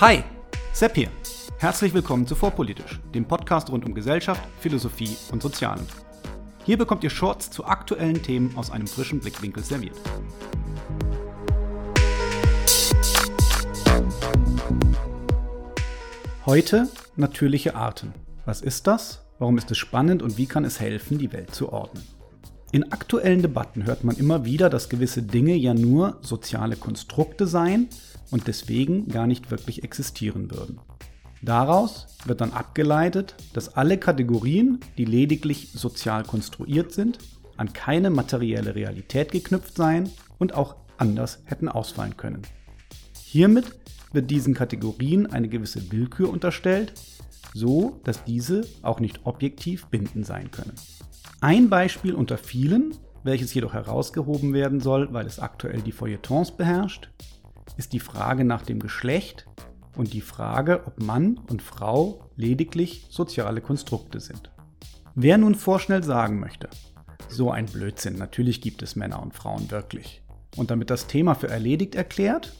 Hi, Sepp hier. Herzlich willkommen zu Vorpolitisch, dem Podcast rund um Gesellschaft, Philosophie und Sozialen. Hier bekommt ihr Shorts zu aktuellen Themen aus einem frischen Blickwinkel serviert. Heute natürliche Arten. Was ist das? Warum ist es spannend und wie kann es helfen, die Welt zu ordnen? In aktuellen Debatten hört man immer wieder, dass gewisse Dinge ja nur soziale Konstrukte seien und deswegen gar nicht wirklich existieren würden. Daraus wird dann abgeleitet, dass alle Kategorien, die lediglich sozial konstruiert sind, an keine materielle Realität geknüpft seien und auch anders hätten ausfallen können. Hiermit wird diesen Kategorien eine gewisse Willkür unterstellt, so dass diese auch nicht objektiv bindend sein können. Ein Beispiel unter vielen, welches jedoch herausgehoben werden soll, weil es aktuell die Feuilletons beherrscht, ist die Frage nach dem Geschlecht und die Frage, ob Mann und Frau lediglich soziale Konstrukte sind. Wer nun vorschnell sagen möchte, so ein Blödsinn, natürlich gibt es Männer und Frauen wirklich, und damit das Thema für erledigt erklärt,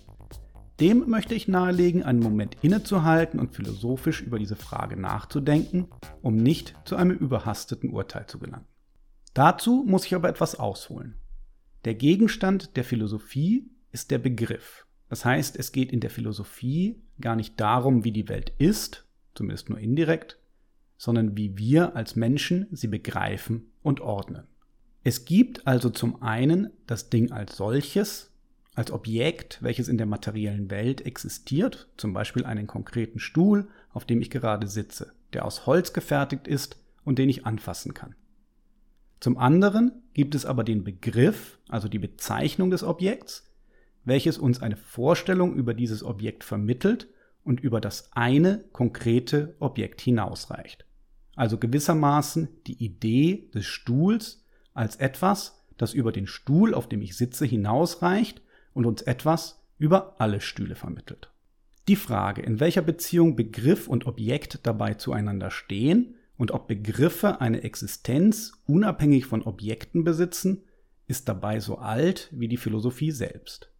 dem möchte ich nahelegen, einen Moment innezuhalten und philosophisch über diese Frage nachzudenken, um nicht zu einem überhasteten Urteil zu gelangen. Dazu muss ich aber etwas ausholen. Der Gegenstand der Philosophie ist der Begriff. Das heißt, es geht in der Philosophie gar nicht darum, wie die Welt ist, zumindest nur indirekt, sondern wie wir als Menschen sie begreifen und ordnen. Es gibt also zum einen das Ding als solches, als Objekt, welches in der materiellen Welt existiert, zum Beispiel einen konkreten Stuhl, auf dem ich gerade sitze, der aus Holz gefertigt ist und den ich anfassen kann. Zum anderen gibt es aber den Begriff, also die Bezeichnung des Objekts, welches uns eine Vorstellung über dieses Objekt vermittelt und über das eine konkrete Objekt hinausreicht. Also gewissermaßen die Idee des Stuhls als etwas, das über den Stuhl, auf dem ich sitze, hinausreicht und uns etwas über alle Stühle vermittelt. Die Frage, in welcher Beziehung Begriff und Objekt dabei zueinander stehen und ob Begriffe eine Existenz unabhängig von Objekten besitzen, ist dabei so alt wie die Philosophie selbst.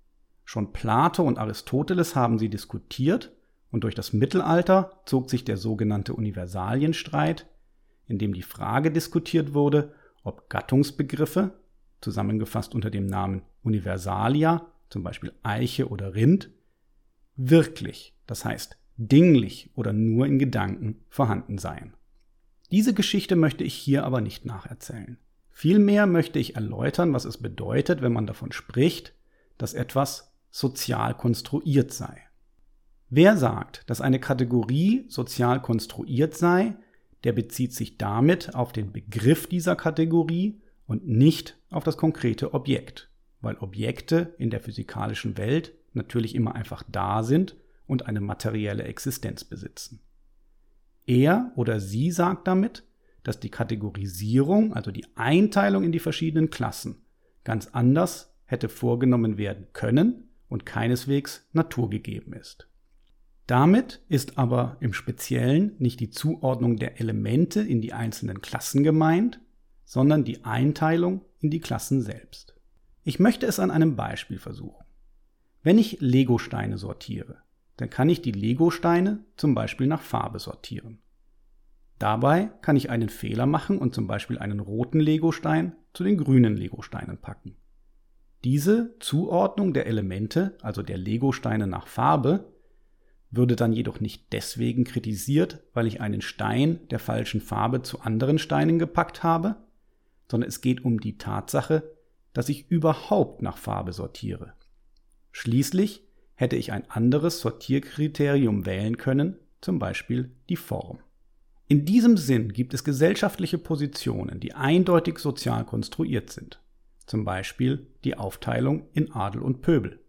Schon Plato und Aristoteles haben sie diskutiert und durch das Mittelalter zog sich der sogenannte Universalienstreit, in dem die Frage diskutiert wurde, ob Gattungsbegriffe, zusammengefasst unter dem Namen Universalia, zum Beispiel Eiche oder Rind, wirklich, das heißt dinglich oder nur in Gedanken vorhanden seien. Diese Geschichte möchte ich hier aber nicht nacherzählen. Vielmehr möchte ich erläutern, was es bedeutet, wenn man davon spricht, dass etwas sozial konstruiert sei. Wer sagt, dass eine Kategorie sozial konstruiert sei, der bezieht sich damit auf den Begriff dieser Kategorie und nicht auf das konkrete Objekt, weil Objekte in der physikalischen Welt natürlich immer einfach da sind und eine materielle Existenz besitzen. Er oder sie sagt damit, dass die Kategorisierung, also die Einteilung in die verschiedenen Klassen, ganz anders hätte vorgenommen werden können und keineswegs naturgegeben ist. Damit ist aber im Speziellen nicht die Zuordnung der Elemente in die einzelnen Klassen gemeint, sondern die Einteilung in die Klassen selbst. Ich möchte es an einem Beispiel versuchen. Wenn ich Legosteine sortiere, dann kann ich die Legosteine zum Beispiel nach Farbe sortieren. Dabei kann ich einen Fehler machen und zum Beispiel einen roten Legostein zu den grünen Legosteinen packen. Diese Zuordnung der Elemente, also der Legosteine nach Farbe, würde dann jedoch nicht deswegen kritisiert, weil ich einen Stein der falschen Farbe zu anderen Steinen gepackt habe, sondern es geht um die Tatsache, dass ich überhaupt nach Farbe sortiere. Schließlich hätte ich ein anderes Sortierkriterium wählen können, zum Beispiel die Form. In diesem Sinn gibt es gesellschaftliche Positionen, die eindeutig sozial konstruiert sind zum Beispiel die Aufteilung in Adel und Pöbel.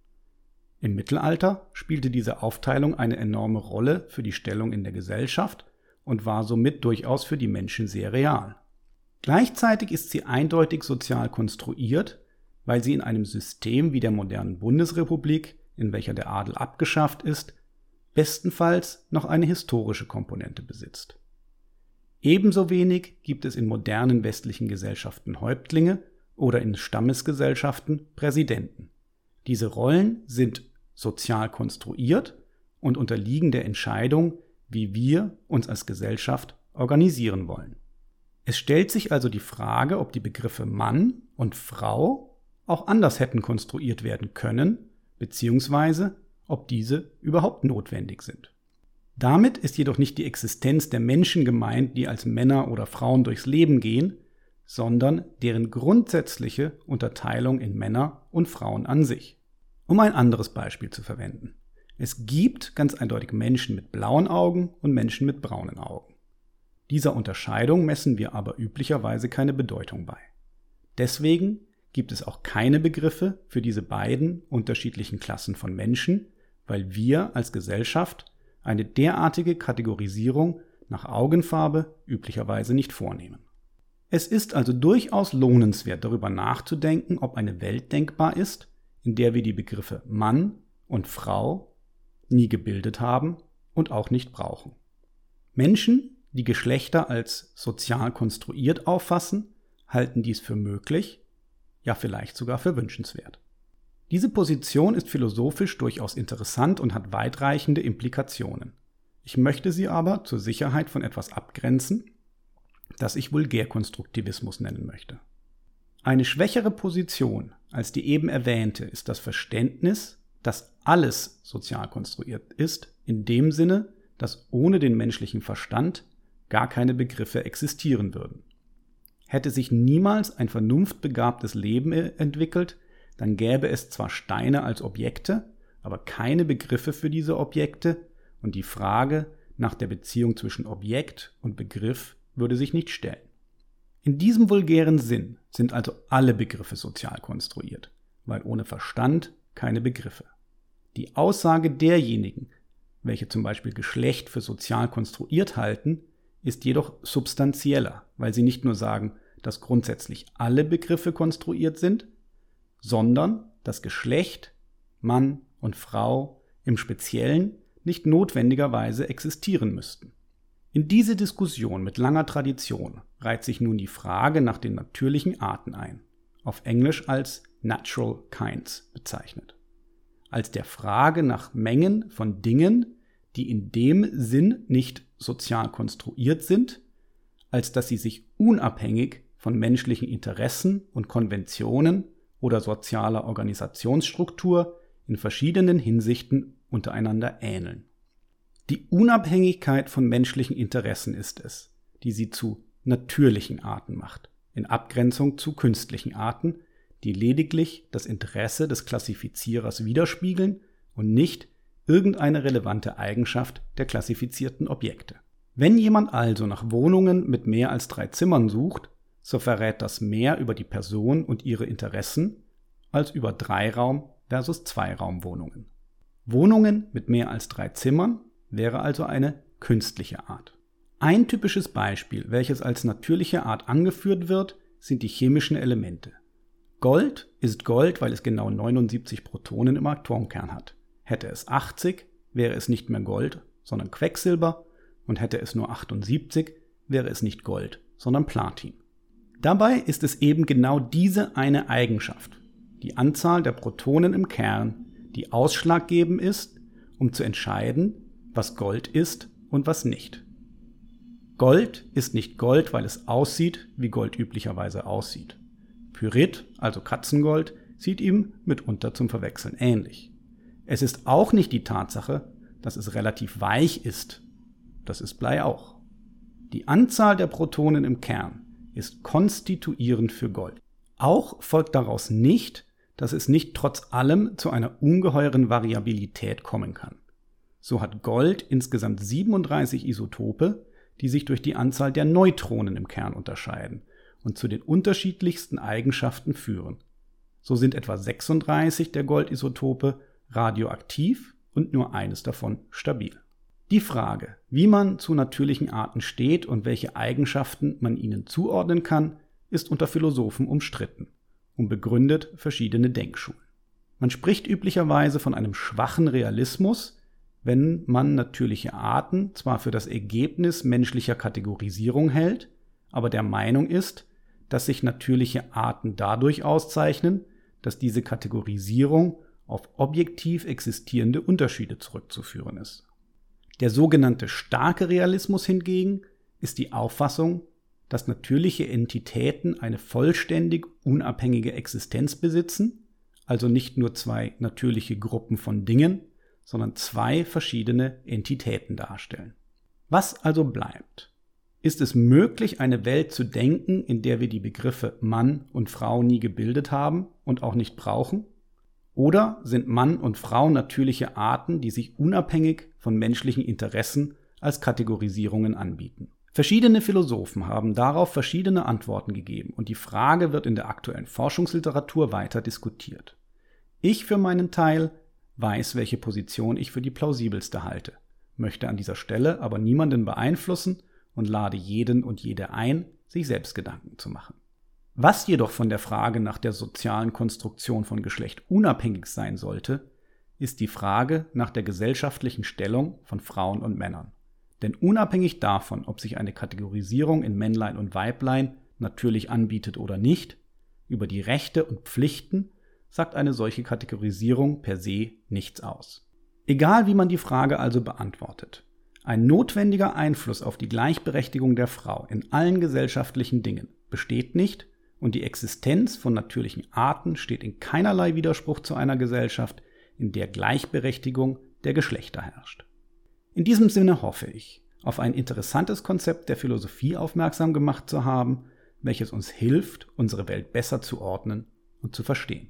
Im Mittelalter spielte diese Aufteilung eine enorme Rolle für die Stellung in der Gesellschaft und war somit durchaus für die Menschen sehr real. Gleichzeitig ist sie eindeutig sozial konstruiert, weil sie in einem System wie der modernen Bundesrepublik, in welcher der Adel abgeschafft ist, bestenfalls noch eine historische Komponente besitzt. Ebenso wenig gibt es in modernen westlichen Gesellschaften Häuptlinge, oder in Stammesgesellschaften Präsidenten. Diese Rollen sind sozial konstruiert und unterliegen der Entscheidung, wie wir uns als Gesellschaft organisieren wollen. Es stellt sich also die Frage, ob die Begriffe Mann und Frau auch anders hätten konstruiert werden können, beziehungsweise ob diese überhaupt notwendig sind. Damit ist jedoch nicht die Existenz der Menschen gemeint, die als Männer oder Frauen durchs Leben gehen, sondern deren grundsätzliche Unterteilung in Männer und Frauen an sich. Um ein anderes Beispiel zu verwenden. Es gibt ganz eindeutig Menschen mit blauen Augen und Menschen mit braunen Augen. Dieser Unterscheidung messen wir aber üblicherweise keine Bedeutung bei. Deswegen gibt es auch keine Begriffe für diese beiden unterschiedlichen Klassen von Menschen, weil wir als Gesellschaft eine derartige Kategorisierung nach Augenfarbe üblicherweise nicht vornehmen. Es ist also durchaus lohnenswert darüber nachzudenken, ob eine Welt denkbar ist, in der wir die Begriffe Mann und Frau nie gebildet haben und auch nicht brauchen. Menschen, die Geschlechter als sozial konstruiert auffassen, halten dies für möglich, ja vielleicht sogar für wünschenswert. Diese Position ist philosophisch durchaus interessant und hat weitreichende Implikationen. Ich möchte sie aber zur Sicherheit von etwas abgrenzen, das ich Vulgärkonstruktivismus nennen möchte. Eine schwächere Position als die eben erwähnte ist das Verständnis, dass alles sozial konstruiert ist, in dem Sinne, dass ohne den menschlichen Verstand gar keine Begriffe existieren würden. Hätte sich niemals ein vernunftbegabtes Leben entwickelt, dann gäbe es zwar Steine als Objekte, aber keine Begriffe für diese Objekte und die Frage nach der Beziehung zwischen Objekt und Begriff würde sich nicht stellen. In diesem vulgären Sinn sind also alle Begriffe sozial konstruiert, weil ohne Verstand keine Begriffe. Die Aussage derjenigen, welche zum Beispiel Geschlecht für sozial konstruiert halten, ist jedoch substanzieller, weil sie nicht nur sagen, dass grundsätzlich alle Begriffe konstruiert sind, sondern dass Geschlecht, Mann und Frau im Speziellen nicht notwendigerweise existieren müssten. In diese Diskussion mit langer Tradition reiht sich nun die Frage nach den natürlichen Arten ein, auf Englisch als Natural Kinds bezeichnet, als der Frage nach Mengen von Dingen, die in dem Sinn nicht sozial konstruiert sind, als dass sie sich unabhängig von menschlichen Interessen und Konventionen oder sozialer Organisationsstruktur in verschiedenen Hinsichten untereinander ähneln. Die Unabhängigkeit von menschlichen Interessen ist es, die sie zu natürlichen Arten macht, in Abgrenzung zu künstlichen Arten, die lediglich das Interesse des Klassifizierers widerspiegeln und nicht irgendeine relevante Eigenschaft der klassifizierten Objekte. Wenn jemand also nach Wohnungen mit mehr als drei Zimmern sucht, so verrät das mehr über die Person und ihre Interessen als über Dreiraum versus Zweiraumwohnungen. Wohnungen mit mehr als drei Zimmern wäre also eine künstliche Art. Ein typisches Beispiel, welches als natürliche Art angeführt wird, sind die chemischen Elemente. Gold ist Gold, weil es genau 79 Protonen im Atomkern hat. Hätte es 80, wäre es nicht mehr Gold, sondern Quecksilber und hätte es nur 78, wäre es nicht Gold, sondern Platin. Dabei ist es eben genau diese eine Eigenschaft, die Anzahl der Protonen im Kern, die ausschlaggebend ist, um zu entscheiden, was Gold ist und was nicht. Gold ist nicht Gold, weil es aussieht, wie Gold üblicherweise aussieht. Pyrit, also Katzengold, sieht ihm mitunter zum Verwechseln ähnlich. Es ist auch nicht die Tatsache, dass es relativ weich ist. Das ist Blei auch. Die Anzahl der Protonen im Kern ist konstituierend für Gold. Auch folgt daraus nicht, dass es nicht trotz allem zu einer ungeheuren Variabilität kommen kann. So hat Gold insgesamt 37 Isotope, die sich durch die Anzahl der Neutronen im Kern unterscheiden und zu den unterschiedlichsten Eigenschaften führen. So sind etwa 36 der Goldisotope radioaktiv und nur eines davon stabil. Die Frage, wie man zu natürlichen Arten steht und welche Eigenschaften man ihnen zuordnen kann, ist unter Philosophen umstritten und begründet verschiedene Denkschulen. Man spricht üblicherweise von einem schwachen Realismus, wenn man natürliche Arten zwar für das Ergebnis menschlicher Kategorisierung hält, aber der Meinung ist, dass sich natürliche Arten dadurch auszeichnen, dass diese Kategorisierung auf objektiv existierende Unterschiede zurückzuführen ist. Der sogenannte starke Realismus hingegen ist die Auffassung, dass natürliche Entitäten eine vollständig unabhängige Existenz besitzen, also nicht nur zwei natürliche Gruppen von Dingen, sondern zwei verschiedene Entitäten darstellen. Was also bleibt? Ist es möglich, eine Welt zu denken, in der wir die Begriffe Mann und Frau nie gebildet haben und auch nicht brauchen? Oder sind Mann und Frau natürliche Arten, die sich unabhängig von menschlichen Interessen als Kategorisierungen anbieten? Verschiedene Philosophen haben darauf verschiedene Antworten gegeben und die Frage wird in der aktuellen Forschungsliteratur weiter diskutiert. Ich für meinen Teil weiß, welche Position ich für die plausibelste halte, möchte an dieser Stelle aber niemanden beeinflussen und lade jeden und jede ein, sich selbst Gedanken zu machen. Was jedoch von der Frage nach der sozialen Konstruktion von Geschlecht unabhängig sein sollte, ist die Frage nach der gesellschaftlichen Stellung von Frauen und Männern. Denn unabhängig davon, ob sich eine Kategorisierung in Männlein und Weiblein natürlich anbietet oder nicht, über die Rechte und Pflichten sagt eine solche Kategorisierung per se nichts aus. Egal wie man die Frage also beantwortet, ein notwendiger Einfluss auf die Gleichberechtigung der Frau in allen gesellschaftlichen Dingen besteht nicht und die Existenz von natürlichen Arten steht in keinerlei Widerspruch zu einer Gesellschaft, in der Gleichberechtigung der Geschlechter herrscht. In diesem Sinne hoffe ich, auf ein interessantes Konzept der Philosophie aufmerksam gemacht zu haben, welches uns hilft, unsere Welt besser zu ordnen und zu verstehen.